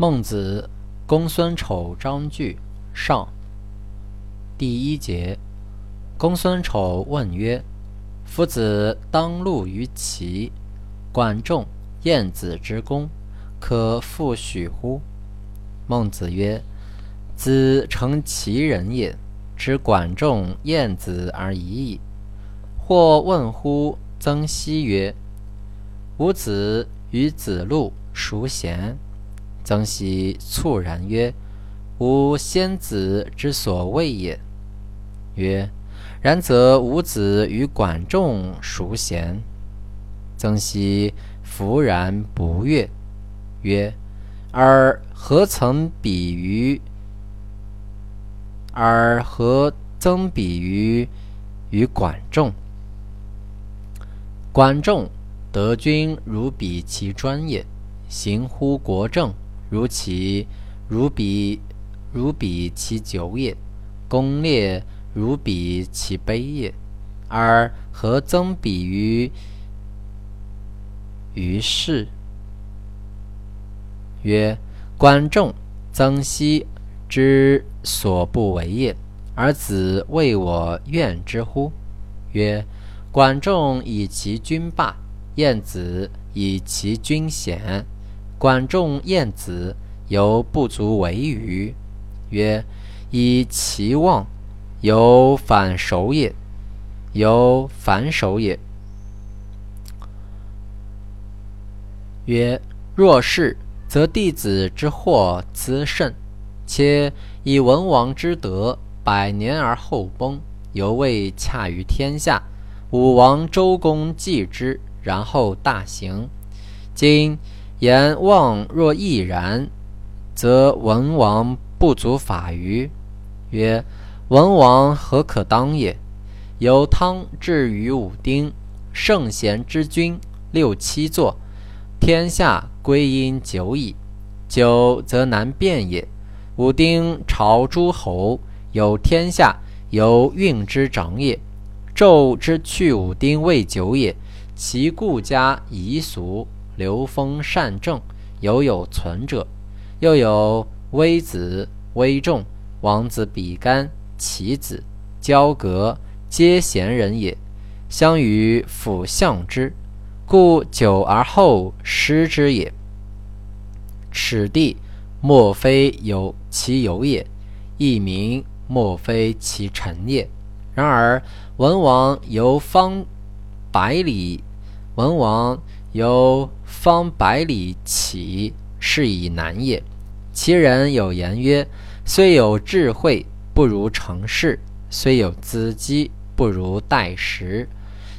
孟子，公孙丑章句上。第一节，公孙丑问曰：“夫子当禄于齐，管仲、晏子之功，可复许乎？”孟子曰：“子诚其人也，知管仲、晏子而已矣。”或问乎曾皙曰：“吾子与子路孰贤？”曾皙猝然曰：“吾先子之所谓也。”曰：“然则吾子与管仲孰贤？”曾皙弗然不悦，曰：“尔何曾比于？而何曾比于与管仲？管仲得君如比其专也，行乎国政。”如其如彼如彼其久也，功烈如彼其卑也，而何曾比于于世？曰：管仲、曾皙之所不为也，而子谓我怨之乎？曰：管仲以其君霸，晏子以其君贤。管仲、晏子犹不足为愚。曰：以其望，犹反首也。犹反首也。曰：若是，则弟子之祸滋甚。且以文王之德，百年而后崩，犹未洽于天下。武王、周公继之，然后大行。今。言望若亦然，则文王不足法于。曰：文王何可当也？由汤至于武丁，圣贤之君六七座，天下归因久矣。久则难辨也。武丁朝诸侯，有天下，由运之长也。纣之去武丁未久也，其故家夷俗。流风善政，犹有存者；又有微子、微仲、王子比干、其子、交革，皆贤人也。相与辅相之，故久而后失之也。此地莫非有其有也，亦名莫非其臣也。然而文王游方百里，文王。由方百里起，是以难也。其人有言曰：“虽有智慧，不如成事；虽有资机，不如待时。”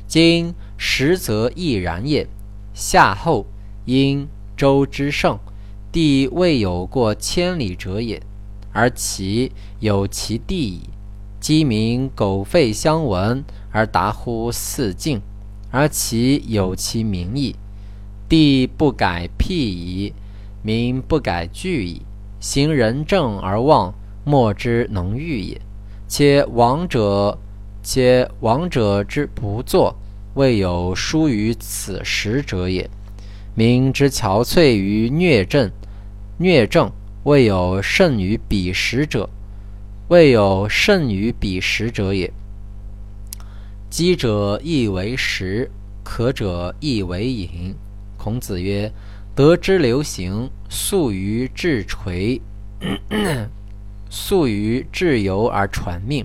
今实则亦然也。夏后因周之盛，地未有过千里者也，而其有其地矣。鸡鸣狗吠相闻，而达乎四境。而其有其名矣，地不改辟矣，民不改惧矣。行仁政而望，莫之能御也。且王者，且王者之不作，未有疏于此时者也。民之憔悴于虐政，虐政未有胜于彼时者，未有胜于彼时者也。饥者亦为食，渴者亦为饮。孔子曰：“德之流行，素于至垂，素于至由而传命。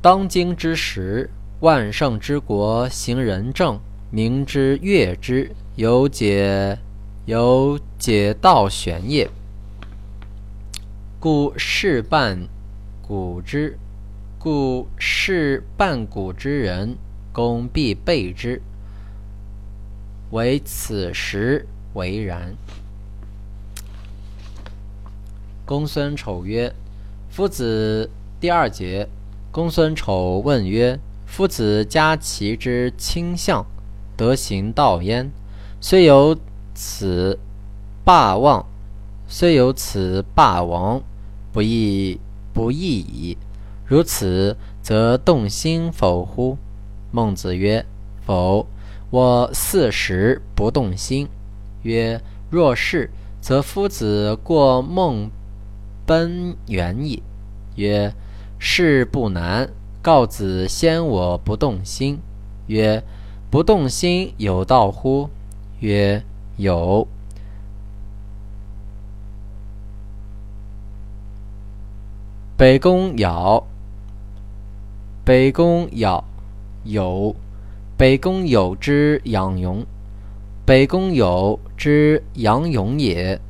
当今之时，万圣之国，行仁政，民之悦之，有解，有解道玄也。故事半古之。”故事半古之人，公必备之。唯此时为然。公孙丑曰：“夫子。”第二节，公孙丑问曰：“夫子家齐之倾向，德行道焉？虽有此霸王，虽有此霸王，不义不义矣。”如此，则动心否乎？孟子曰：“否。”我四十不动心。曰：“若是，则夫子过梦奔远矣。曰：事不难。告子先我不动心。曰：不动心有道乎？曰：有。北宫牖。北宫牖有。北宫有之养勇。北宫有之养勇也。